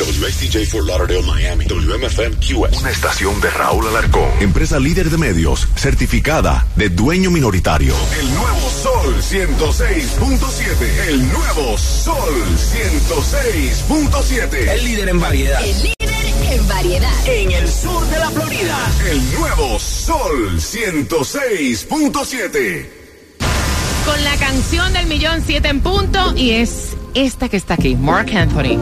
WXTJ for Lauderdale, Miami. WMFM QS. Una estación de Raúl Alarcón. Empresa líder de medios, certificada de dueño minoritario. El nuevo Sol 106.7. El nuevo Sol 106.7. El líder en variedad. El líder en variedad. En el sur de la Florida. El nuevo Sol 106.7. Con la canción del millón siete en punto y es esta que está aquí, Mark Anthony.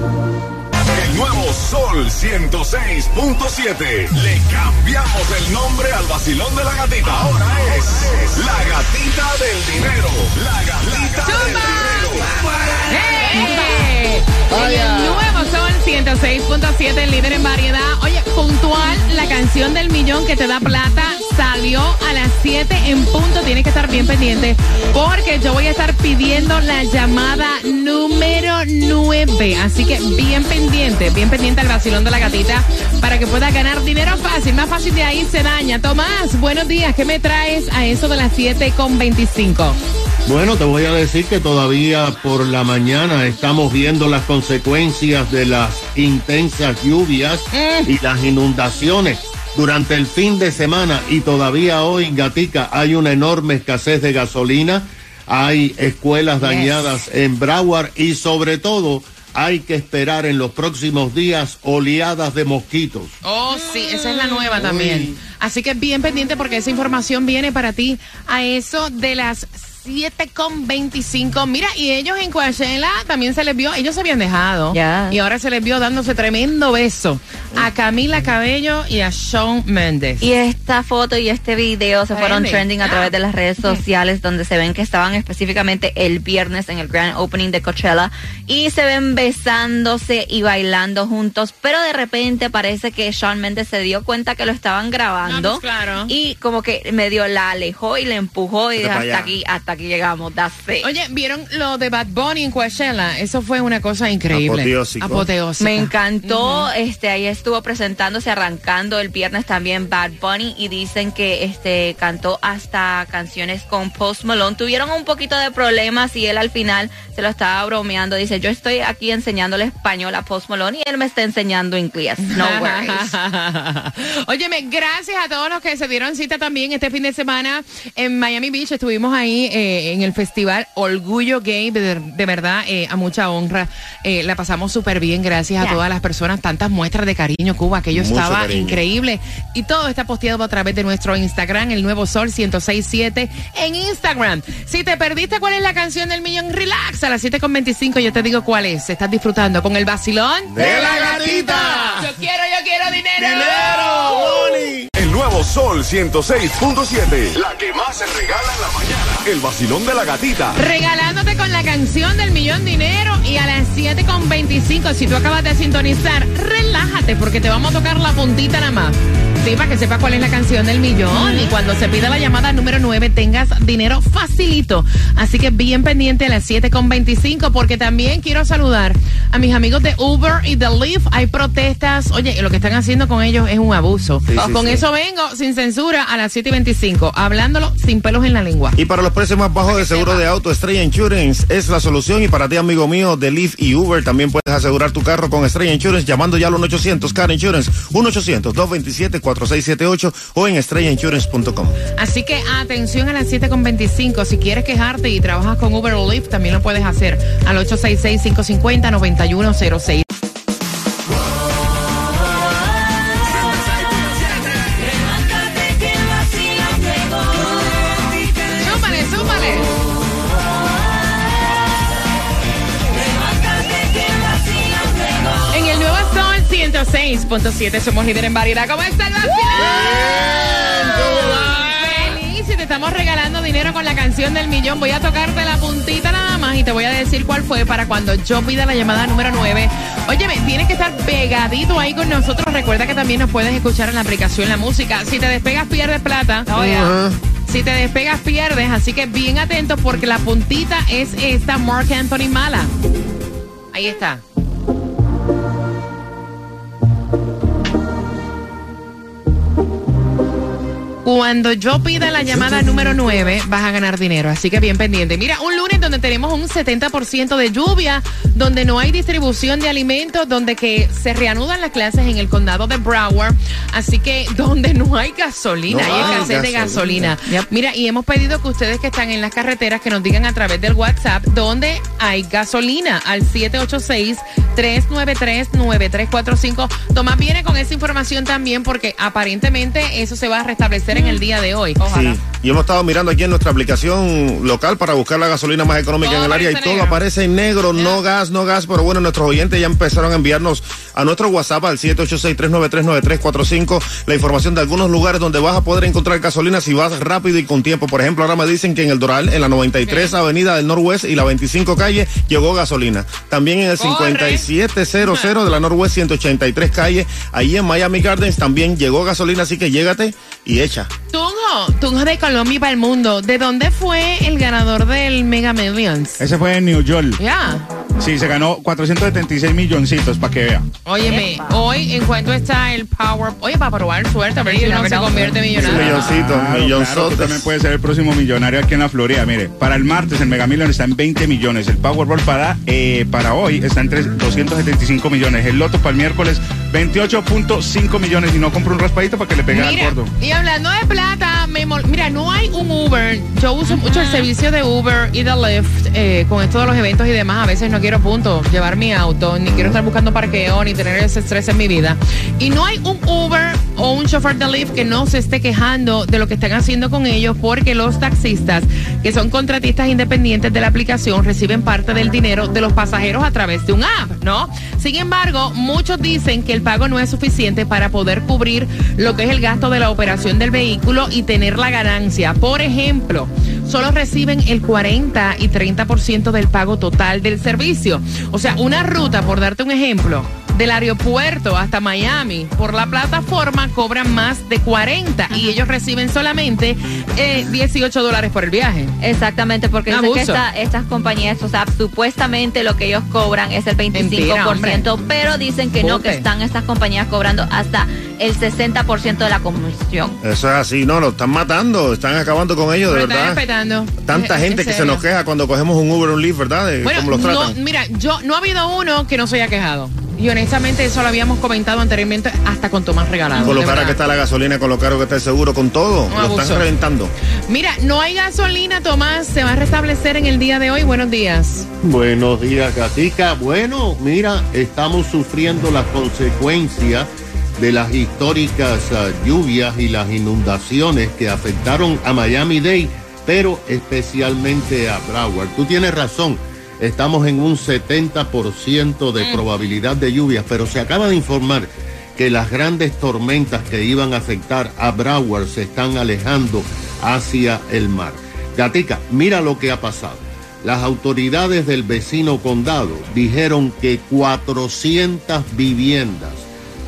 El nuevo Sol 106.7. Le cambiamos el nombre al vacilón de la gatita. Ahora es la gatita del dinero. La gatita del dinero. ¡Hey! En el nuevo Sol 106.7, el líder en variedad. Oye, puntual, la canción del millón que te da plata salió a las 7 en punto. Tienes que estar bien pendiente porque yo voy a estar pidiendo la llamada número 9. Así que bien pendiente, bien pendiente al vacilón de la gatita para que puedas ganar dinero fácil. Más fácil de ahí se daña. Tomás, buenos días. ¿Qué me traes a eso de las 7 con 25? Bueno, te voy a decir que todavía por la mañana estamos viendo las consecuencias de las intensas lluvias y las inundaciones durante el fin de semana y todavía hoy, Gatica, hay una enorme escasez de gasolina, hay escuelas dañadas en Broward y sobre todo hay que esperar en los próximos días oleadas de mosquitos. Oh, sí, esa es la nueva también. Así que bien pendiente porque esa información viene para ti a eso de las 7 con 25. Mira, y ellos en Coachella también se les vio, ellos se habían dejado. Ya. Y ahora se les vio dándose tremendo beso a Camila Cabello y a Shawn Mendes. Y esta foto y este video se fueron Trending. trending a través de las redes sociales donde se ven que estaban específicamente el viernes en el grand opening de Coachella y se ven besándose y bailando juntos, pero de repente parece que Shawn Mendes se dio cuenta que lo estaban grabando Ah, pues claro. y como que medio la alejó y le empujó y hasta aquí, hasta aquí llegamos, that's it. Oye, ¿vieron lo de Bad Bunny en Coachella? Eso fue una cosa increíble. Apoteósico. Apoteósica. Me encantó, este ahí estuvo presentándose, arrancando el viernes también Bad Bunny y dicen que este cantó hasta canciones con Post Malone. Tuvieron un poquito de problemas y él al final se lo estaba bromeando. Dice, yo estoy aquí enseñándole español a Post Malone y él me está enseñando inglés. No worries. Óyeme, gracias a todos los que se dieron cita también este fin de semana en Miami Beach. Estuvimos ahí eh, en el festival Orgullo Gay, de, de verdad, eh, a mucha honra. Eh, la pasamos súper bien, gracias a todas las personas. Tantas muestras de cariño, Cuba, aquello Mucho estaba cariño. increíble. Y todo está posteado a través de nuestro Instagram, el nuevo Sol 1067 en Instagram. Si te perdiste cuál es la canción del millón, relax a las 7.25. Yo te digo cuál es. Estás disfrutando con el vacilón ¡De la gatita! Yo quiero, yo quiero dinero. ¡Dinero! ¡Money! Nuevo Sol 106.7. La que más se regala en la mañana. El vacilón de la gatita. Regalándote con la canción del millón dinero y a las 7.25, si tú acabas de sintonizar, relájate porque te vamos a tocar la puntita nada más. Sí, para que sepa cuál es la canción del millón. Y cuando se pida la llamada número 9, tengas dinero facilito. Así que bien pendiente a las 7.25, porque también quiero saludar a mis amigos de Uber y de Lyft. Hay protestas. Oye, lo que están haciendo con ellos es un abuso. Sí, sí, con sí. eso vengo sin censura a las 7.25, hablándolo sin pelos en la lengua. Y para los precios más bajos de seguro de auto, Estrella Insurance es la solución. Y para ti, amigo mío, de Lyft y Uber, también puedes asegurar tu carro con Estrella Insurance llamando ya al 1-800-CAR Insurance. 1 800 227 4 4678 o en estrellainsurance.com. Así que atención a las 7.25. Si quieres quejarte y trabajas con Uber o Lyft, también lo puedes hacer al 866-550-9106. 106.7 somos líder en variedad. ¿Cómo está el vacilón? Feliz y te estamos regalando dinero con la canción del millón. Voy a tocarte la puntita nada más y te voy a decir cuál fue para cuando yo pida la llamada número 9. Óyeme, tienes que estar pegadito ahí con nosotros. Recuerda que también nos puedes escuchar en la aplicación La Música. Si te despegas, pierdes plata. Si te despegas, pierdes. Así que bien atento porque la puntita es esta Mark Anthony Mala. Ahí está. Cuando yo pida la llamada número 9, vas a ganar dinero. Así que bien pendiente. Mira, un lunes donde tenemos un 70% de lluvia, donde no hay distribución de alimentos, donde que se reanudan las clases en el condado de Broward. Así que donde no hay gasolina, No hay hay escasez de gasolina. gasolina. Mira, y hemos pedido que ustedes que están en las carreteras que nos digan a través del WhatsApp dónde hay gasolina al 786-393-9345. Tomás viene con esa información también porque aparentemente eso se va a restablecer en el día de hoy. Ojalá. Sí, y hemos estado mirando aquí en nuestra aplicación local para buscar la gasolina más económica Todo en el área y todo negro. aparece en negro, no gas, no gas, pero bueno, nuestros oyentes ya empezaron a enviarnos a nuestro WhatsApp al 786-393-9345 la información de algunos lugares donde vas a poder encontrar gasolina si vas rápido y con tiempo. Por ejemplo, ahora me dicen que en el Doral, en la 93 Avenida del Norwest y la 25 calle, llegó gasolina. También en el Corre. 5700 de la Norwest 183 calle, ahí en Miami Gardens también llegó gasolina, así que llégate y echa. Tunjo, Tunjo de Colombia para el mundo. ¿De dónde fue el ganador del Mega Millions? Ese fue en New York. Ya. Sí, se ganó 476 milloncitos, para que vea. Óyeme, hoy en cuanto está el Power. Oye, para probar suerte, a ver si uno se convierte en millonario. Milloncito, millonzotes. claro, también puedes ser el próximo millonario aquí en la Florida. Mire, para el martes el Mega Million está en 20 millones. El Powerball para, eh, para hoy está en tres- 275 millones. El Loto para el miércoles 28.5 millones. Y no compro un raspadito para que le pegue al gordo. y hablando de plata, me mol- mira, no hay un Uber. Yo uso mucho el servicio de Uber y de Lyft eh, con esto de los eventos y demás. A veces no quiero, punto, llevar mi auto, ni quiero estar buscando parqueo, ni tener ese estrés en mi vida. Y no hay un Uber o un chofer de Lyft que no se esté quejando de lo que están haciendo con ellos, porque los taxistas, que son contratistas independientes de la aplicación, reciben parte del dinero de los pasajeros a través de un app, ¿no? Sin embargo, muchos dicen que el pago no es suficiente para poder cubrir lo que es el gasto de la operación del vehículo y tener la ganancia. Por ejemplo, solo reciben el 40 y 30% del pago total del servicio. O sea, una ruta, por darte un ejemplo, del aeropuerto hasta Miami por la plataforma cobran más de 40 y ellos reciben solamente eh, 18 dólares por el viaje. Exactamente, porque dicen que esta- estas compañías, o sea, supuestamente lo que ellos cobran es el 25%, Mentira, hombre. pero dicen que no, que están estas compañías cobrando hasta el 60% de la comisión. Eso es así, no, lo están matando, están acabando con ellos, de están verdad. respetando. Tanta En- gente en que se nos queja cuando cogemos un Uber o un Lyft, ¿verdad? De Bueno, cómo los no, mira, yo no ha habido uno que no se haya quejado. Y honestamente eso lo habíamos comentado anteriormente hasta con Tomás Regalado. con lo cara que está la gasolina, con lo caro que está el seguro, con todo. lo abuso. están reventando. Mira, no hay gasolina, Tomás. Se va a restablecer en el día de hoy. Buenos días. Buenos días, Gatica. Bueno, mira, estamos sufriendo las consecuencias de las históricas ah, lluvias y las inundaciones que afectaron a Miami-Dade, pero especialmente a Broward. Tú tienes razón, estamos en un 70% de probabilidad de lluvias, pero se acaba de informar que las grandes tormentas que iban a afectar a Broward se están alejando hacia el mar. Gatica, mira lo que ha pasado. Las autoridades del vecino condado dijeron que 400 viviendas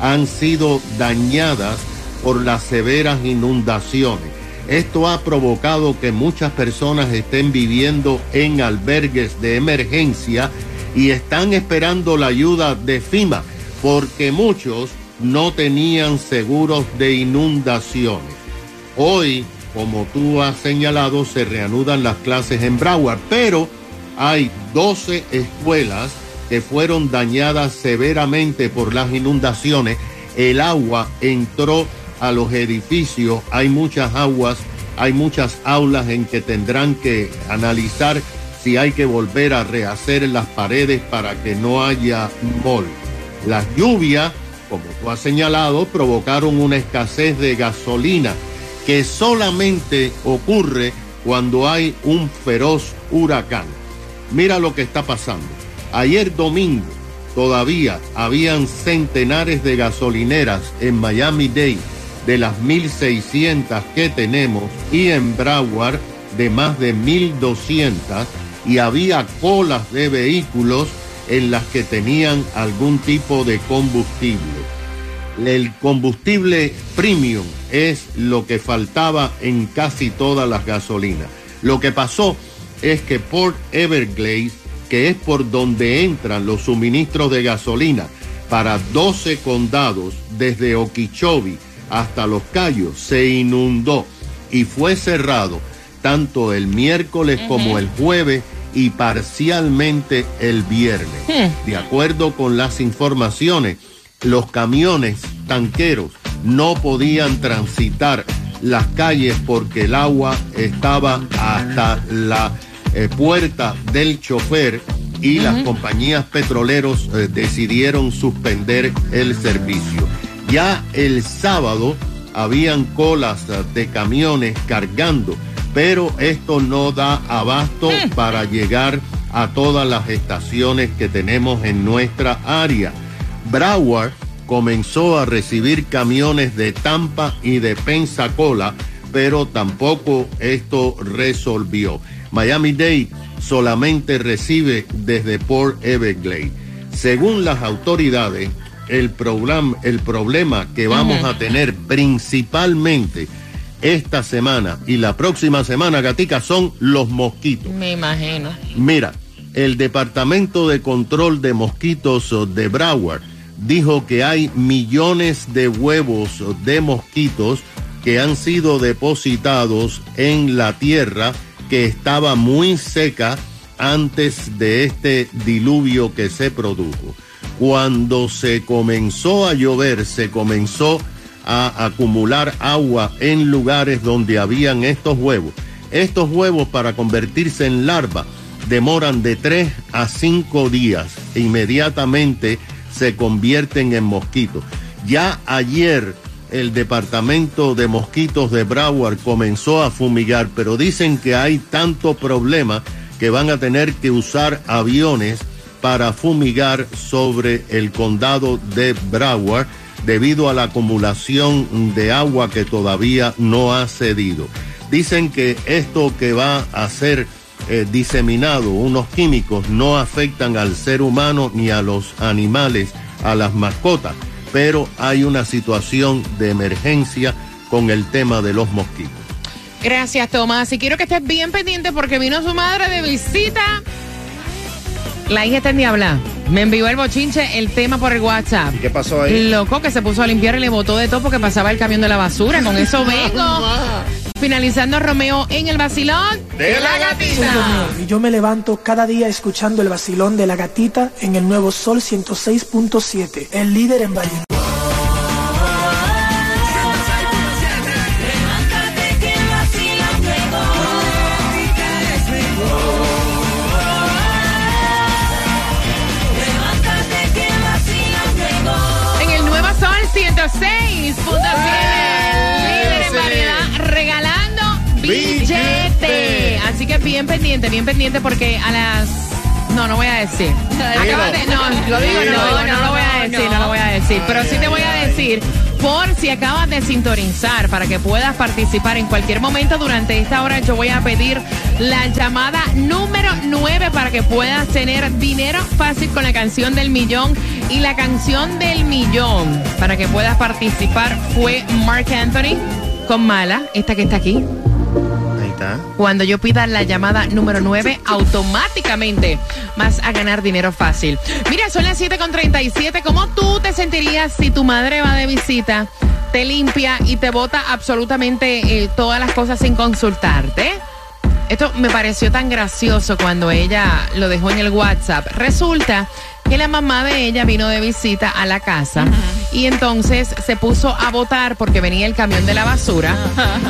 han sido dañadas por las severas inundaciones. Esto ha provocado que muchas personas estén viviendo en albergues de emergencia y están esperando la ayuda de FIMA porque muchos no tenían seguros de inundaciones. Hoy, como tú has señalado, se reanudan las clases en Broward, pero hay 12 escuelas que fueron dañadas severamente por las inundaciones. El agua entró a los edificios, hay muchas aguas, hay muchas aulas en que tendrán que analizar si hay que volver a rehacer las paredes para que no haya mol. Las lluvias, como tú has señalado, provocaron una escasez de gasolina que solamente ocurre cuando hay un feroz huracán. Mira lo que está pasando. Ayer domingo todavía habían centenares de gasolineras en Miami-Dade de las 1.600 que tenemos y en Broward de más de 1.200 y había colas de vehículos en las que tenían algún tipo de combustible. El combustible premium es lo que faltaba en casi todas las gasolinas. Lo que pasó es que Port Everglades, que es por donde entran los suministros de gasolina para 12 condados desde Okeechobee hasta Los Cayos se inundó y fue cerrado tanto el miércoles como el jueves y parcialmente el viernes. De acuerdo con las informaciones, los camiones tanqueros no podían transitar las calles porque el agua estaba hasta la eh, puerta del chofer y las compañías petroleros eh, decidieron suspender el servicio. Ya el sábado habían colas de camiones cargando, pero esto no da abasto para llegar a todas las estaciones que tenemos en nuestra área. Broward comenzó a recibir camiones de Tampa y de Pensacola, pero tampoco esto resolvió. Miami-Dade solamente recibe desde Port Everglades. Según las autoridades, el, program- el problema que vamos a tener principalmente esta semana y la próxima semana, Gatica, son los mosquitos. Me imagino. Mira, el Departamento de Control de Mosquitos de Broward dijo que hay millones de huevos de mosquitos que han sido depositados en la tierra que estaba muy seca antes de este diluvio que se produjo. Cuando se comenzó a llover, se comenzó a acumular agua en lugares donde habían estos huevos. Estos huevos para convertirse en larva demoran de 3 a 5 días e inmediatamente se convierten en mosquitos. Ya ayer el departamento de mosquitos de Broward comenzó a fumigar, pero dicen que hay tanto problema que van a tener que usar aviones para fumigar sobre el condado de Broward debido a la acumulación de agua que todavía no ha cedido. Dicen que esto que va a ser eh, diseminado, unos químicos, no afectan al ser humano ni a los animales, a las mascotas, pero hay una situación de emergencia con el tema de los mosquitos. Gracias, Tomás. Y quiero que estés bien pendiente porque vino su madre de visita. La hija está en Diabla. Me envió el bochinche, el tema por el WhatsApp. ¿Qué pasó ahí? Loco que se puso a limpiar y le botó de todo porque pasaba el camión de la basura. Con eso vengo. Finalizando Romeo en el vacilón De la gatita. Y yo me levanto cada día escuchando el vacilón de la gatita en el nuevo Sol 106.7, el líder en variedad. 106.7. Líder en variedad regalando billete. Billete. Así que bien pendiente, bien pendiente porque a las. No, no voy a decir. Acabas de- no, lo digo, no, no, lo voy a decir, no lo voy a decir. Pero sí te voy a decir, por si acabas de sintonizar, para que puedas participar en cualquier momento durante esta hora, yo voy a pedir la llamada número 9 para que puedas tener dinero fácil con la canción del millón. Y la canción del millón, para que puedas participar, fue Mark Anthony con Mala, esta que está aquí. Ahí está. Cuando yo pida la llamada número 9, automáticamente vas a ganar dinero fácil. Mira, son las 7.37. ¿Cómo tú te sentirías si tu madre va de visita, te limpia y te bota absolutamente eh, todas las cosas sin consultarte? Esto me pareció tan gracioso cuando ella lo dejó en el WhatsApp. Resulta que la mamá de ella vino de visita a la casa y entonces se puso a votar porque venía el camión de la basura.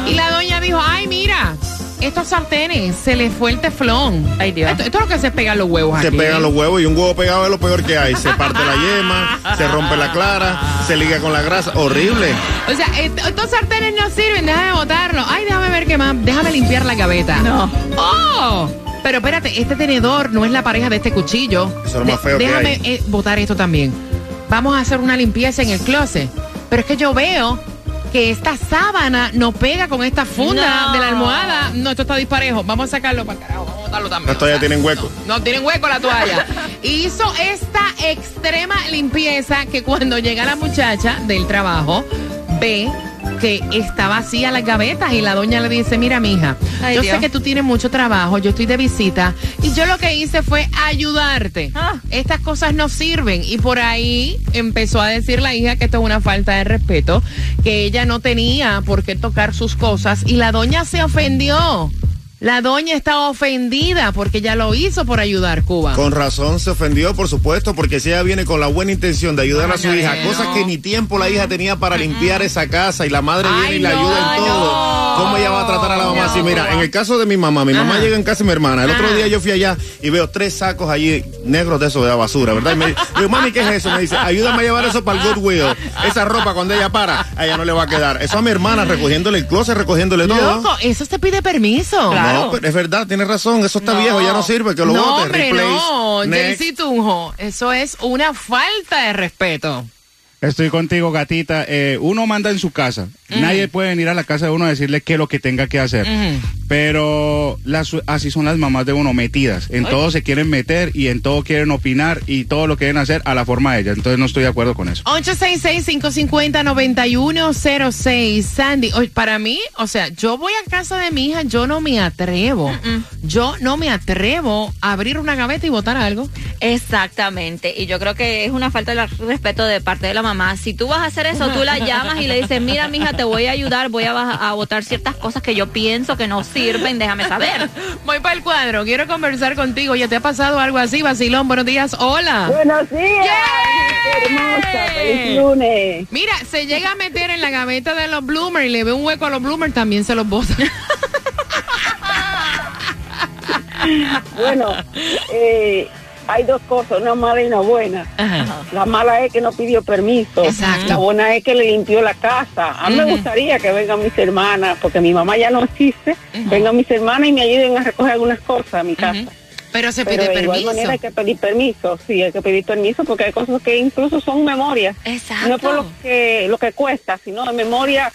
Y la doña dijo, ay, mira, estos sartenes, se les fue el teflón. Ay, Dios. Esto, esto es lo que se pegan los huevos Se aquí. pegan los huevos y un huevo pegado es lo peor que hay. Se parte la yema, se rompe la clara, se liga con la grasa. Horrible. O sea, est- estos sartenes no sirven, deja de botarlo. Ay, déjame ver qué más, déjame limpiar la gaveta. No. ¡Oh! Pero espérate, este tenedor no es la pareja de este cuchillo. Eso es lo más feo que Déjame hay. eh, botar esto también. Vamos a hacer una limpieza en el closet. Pero es que yo veo que esta sábana no pega con esta funda No. de la almohada. No, esto está disparejo. Vamos a sacarlo para el carajo. Vamos a botarlo también. Las toallas tienen hueco. No tienen hueco la toalla. Hizo esta extrema limpieza que cuando llega la muchacha del trabajo ve que está vacía las gavetas y la doña le dice, mira mija, Ay, yo Dios. sé que tú tienes mucho trabajo, yo estoy de visita y yo lo que hice fue ayudarte. Ah. Estas cosas no sirven y por ahí empezó a decir la hija que esto es una falta de respeto, que ella no tenía por qué tocar sus cosas y la doña se ofendió. La doña está ofendida porque ella lo hizo por ayudar Cuba. Con razón se ofendió, por supuesto, porque si ella viene con la buena intención de ayudar a su hija, no. cosas que ni tiempo la hija tenía para limpiar esa casa y la madre Ay, viene y la no, ayuda en todo. ¿Cómo ella va a tratar a la mamá No. así? Mira, en el caso de mi mamá, mi mamá Ajá. llega en casa de mi hermana. El otro día yo fui allá y veo tres sacos allí negros de eso de la basura, ¿verdad? Y me digo, mami, ¿qué es eso? Me dice, ayúdame a llevar eso para el Goodwill. Esa ropa cuando ella para, a ella no le va a quedar. Eso a mi hermana recogiéndole el closet, recogiéndole todo. Loco, eso te pide permiso. Claro. No, pero es verdad, tiene razón, eso está viejo, ya no sirve, que lo bote, hombre, replace, no, Tunjo, eso es una falta de respeto. Estoy contigo, gatita. Eh, uno manda en su casa. Nadie puede venir a la casa de uno a decirle qué es lo que tenga que hacer. Pero las, así son las mamás de uno, metidas. En todo se quieren meter y en todo quieren opinar y todo lo quieren hacer a la forma de ellas. Entonces no estoy de acuerdo con eso. 866-550-9106. Sandy, para mí, o sea, yo voy a casa de mi hija, yo no me atrevo. Yo no me atrevo a abrir una gaveta y botar algo. Exactamente, y yo creo que es una falta de respeto de parte de la mamá. Si tú vas a hacer eso, tú la llamas y le dices, mira, mija, te voy a ayudar, voy a, a botar ciertas cosas que yo pienso que no sirven, déjame saber. Voy para el cuadro, quiero conversar contigo. ¿Ya te ha pasado algo así, Basilón? Buenos días, hola. Buenos días, hermosa, feliz lunes. Mira, se llega a meter en la gaveta de los bloomers y le ve un hueco a los bloomers, también se los bota. Bueno, eh, hay dos cosas, una mala y una buena. Ajá. La mala es que no pidió permiso. Exacto. La buena es que le limpió la casa. A mí me gustaría que vengan mis hermanas, porque mi mamá ya no existe. Vengan mis hermanas y me ayuden a recoger algunas cosas a mi casa. Pero se Pero pide de igual permiso. manera hay que pedir permiso, sí, hay que pedir permiso porque hay cosas que incluso son memorias. Exacto. No por lo que, lo que cuesta, sino de memoria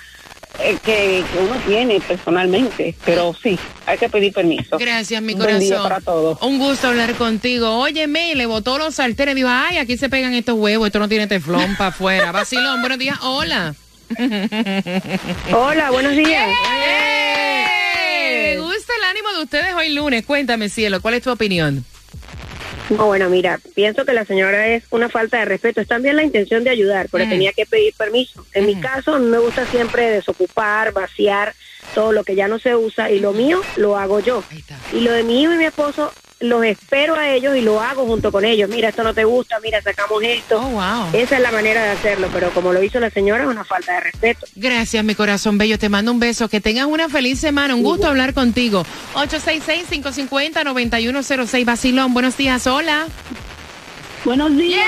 que, que uno tiene personalmente. Pero sí, hay que pedir permiso. Gracias, mi Un buen corazón. día para todos. Un gusto hablar contigo. Óyeme, le botó los sartenes. Dijo, ay, aquí se pegan estos huevos. Esto no tiene teflón para afuera. Vacilón, buenos días. Hola. Hola, buenos días. ¡Eh! Me gusta el ánimo de ustedes hoy lunes. Cuéntame, cielo, ¿cuál es tu opinión? No, bueno, mira, pienso que la señora es una falta de respeto. Es también la intención de ayudar, pero Mm. tenía que pedir permiso. En mi caso, a mí me gusta siempre desocupar, vaciar todo lo que ya no se usa y lo mío lo hago yo. Y lo de mi hijo y mi esposo los espero a ellos y lo hago junto con ellos. Mira, esto no te gusta, mira, sacamos esto. Oh, wow. Esa es la manera de hacerlo, pero como lo hizo la señora, es una falta de respeto. Gracias, mi corazón bello. Te mando un beso. Que tengas una feliz semana. Un gusto hablar contigo. 866-550-9106. Vacilón, buenos días. Hola. Buenos días.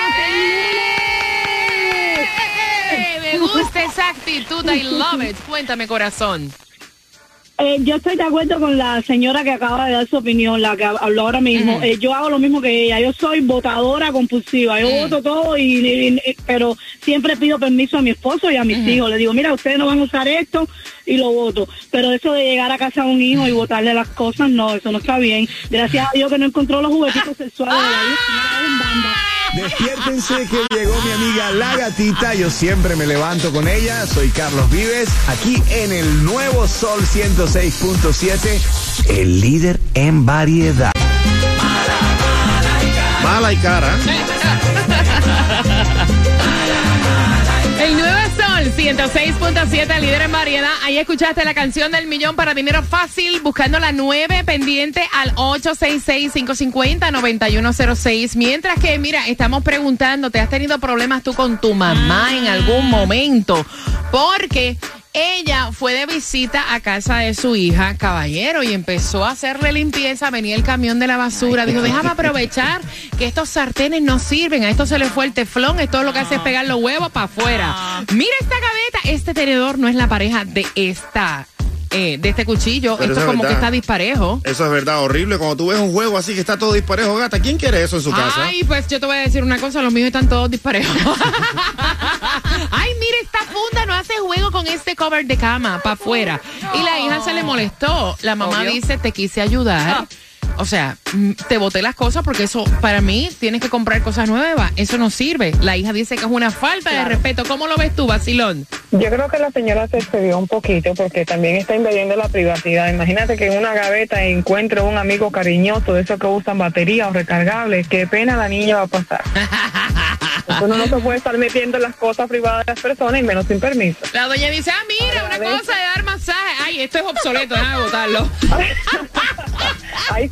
¡Eh! Me gusta esa actitud. I love it. Cuéntame, corazón. Eh, yo estoy de acuerdo con la señora que acaba de dar su opinión, la que habló ahora mismo. Eh, yo hago lo mismo que ella. Yo soy votadora compulsiva. Yo Mm. voto todo, y, y- y- pero siempre pido permiso a mi esposo y a mis hijos. Le digo, mira, ustedes no van a usar esto y lo voto. Pero eso de llegar a casa a un hijo y votarle las cosas, no, eso no está bien. Gracias a Dios que no encontró los juguetitos sexuales de la en banda. Despiértense que llegó mi amiga La Gatita. Yo siempre me levanto con ella. Soy Carlos Vives, aquí en el nuevo Sol 106.7, el líder en variedad. Mala y cara. El nuevo Sol 106.7, líder en variedad. Ahí escuchaste la canción del millón para dinero fácil, buscando la 9 pendiente al 866-550-9106. Mientras que, mira, estamos preguntando, ¿te has tenido problemas tú con tu mamá en algún momento? Porque ella fue de visita a casa de su hija, caballero, y empezó a hacerle limpieza. Venía el camión de la basura. Dijo, déjame aprovechar que estos sartenes no sirven. A esto se le fue el teflón. Esto lo que hace es pegar los huevos para afuera. Mira esta gaveta. Este tenedor no es la pareja de esta. Eh, de este cuchillo, Pero esto es como que está disparejo. Eso es verdad, horrible. Cuando tú ves un juego así que está todo disparejo, gata, ¿quién quiere eso en su casa? Ay, pues yo te voy a decir una cosa, los míos están todos disparejos. Ay, mira, esta funda no hace juego con este cover de cama para afuera. Y la hija se le molestó. La mamá Obvio. dice, te quise ayudar. O sea, mm, te boté las cosas porque eso, para mí, tienes que comprar cosas nuevas. Eso no sirve. La hija dice que es una falta de respeto. ¿Cómo lo ves tú, Basilón? Yo creo que la señora se excedió un poquito porque también está invadiendo la privacidad. Imagínate que en una gaveta encuentre un amigo cariñoso de esos que usan batería o recargables. Qué pena la niña va a pasar. Uno no se puede estar metiendo en las cosas privadas de las personas y menos sin permiso. La doña dice, ah, mira, una cosa de dar masaje. Ay, esto es obsoleto, déjame botarlo.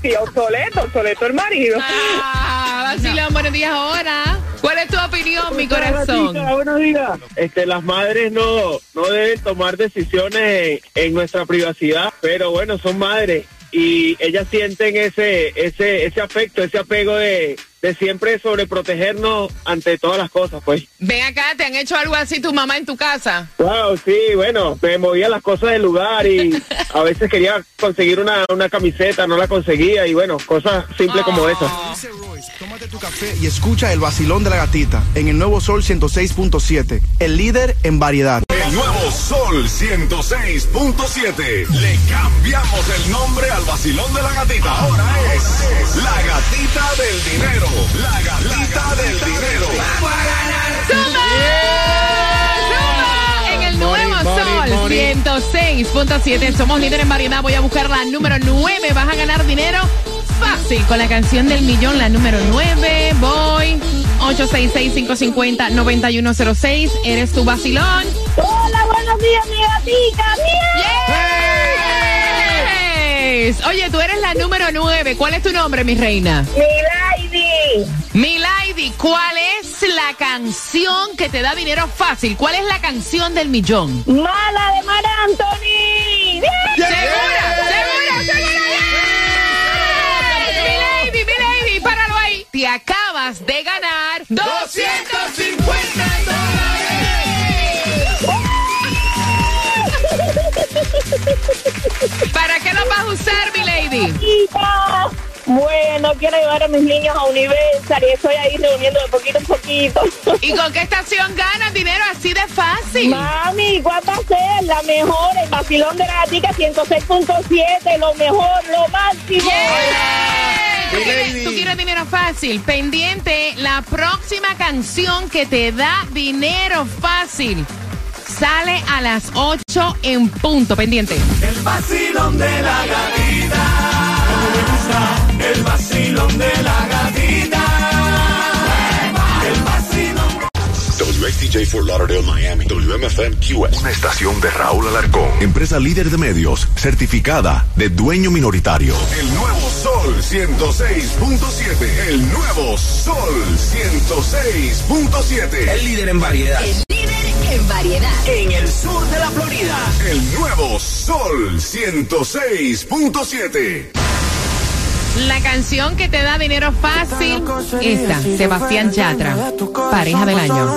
Sí, obsoleto, obsoleto el marido. Ah, Basilón, buenos días ahora. ¿Cuál es tu opinión, mi corazón? buenos días. Este, las madres no, no deben tomar decisiones en, en nuestra privacidad, pero bueno, son madres y ellas sienten ese, ese, ese afecto, ese apego de, de siempre sobreprotegernos ante todas las cosas, pues. Ven acá, ¿te han hecho algo así tu mamá en tu casa? Wow, sí, bueno, me movía las cosas del lugar y a veces quería conseguir una, una camiseta, no la conseguía y bueno, cosas simples como esas. Tómate tu café y escucha el vacilón de la gatita en el nuevo Sol 106.7, el líder en variedad. El nuevo Sol 106.7. Le cambiamos el nombre al vacilón de la gatita. Ahora es la gatita del dinero. La gatita del dinero. En el nuevo Sol 106.7. Somos líder en variedad. Voy a buscar la número 9. Vas a ganar dinero fácil con la canción del millón, la número 9. Voy. 866-550-9106. Eres tu vacilón. Días, mi gatita. Yes. Oye, tú eres la número 9. ¿Cuál es tu nombre, mi reina? Milady. Milady, ¿cuál es la canción que te da dinero fácil? ¿Cuál es la canción del millón? Mala de Mar Anthony. ¿Segura? ¿Segura? ¿Segura? Milady, Milady, páralo ahí. Te usar, Milady? Gatita. Bueno, quiero llevar a mis niños a Universal y estoy ahí reuniendo de poquito en poquito. ¿Y con qué estación ganas dinero así de fácil? Mami, ¿cuál va a ser la mejor? El vacilón de la gatica 106.7, lo mejor, lo máximo. ¿Tú quieres, tú quieres dinero fácil? Pendiente, la próxima canción que te da dinero fácil sale a las 8 en punto. Pendiente. El vacilón de la gatita. Como me gusta el vacilón de la gatita. El vacilón. WXTJ for Lauderdale, Miami. WMFM QS. Una estación de Raúl Alarcón. Empresa líder de medios, certificada de dueño minoritario. El nuevo Sol 106.7. El nuevo Sol 106.7. El líder en variedad. El líder en variedad. En el sur de la Florida. El nuevo Sol 106.7. La canción que te da dinero fácil, esta, Sebastián Yatra, pareja del año.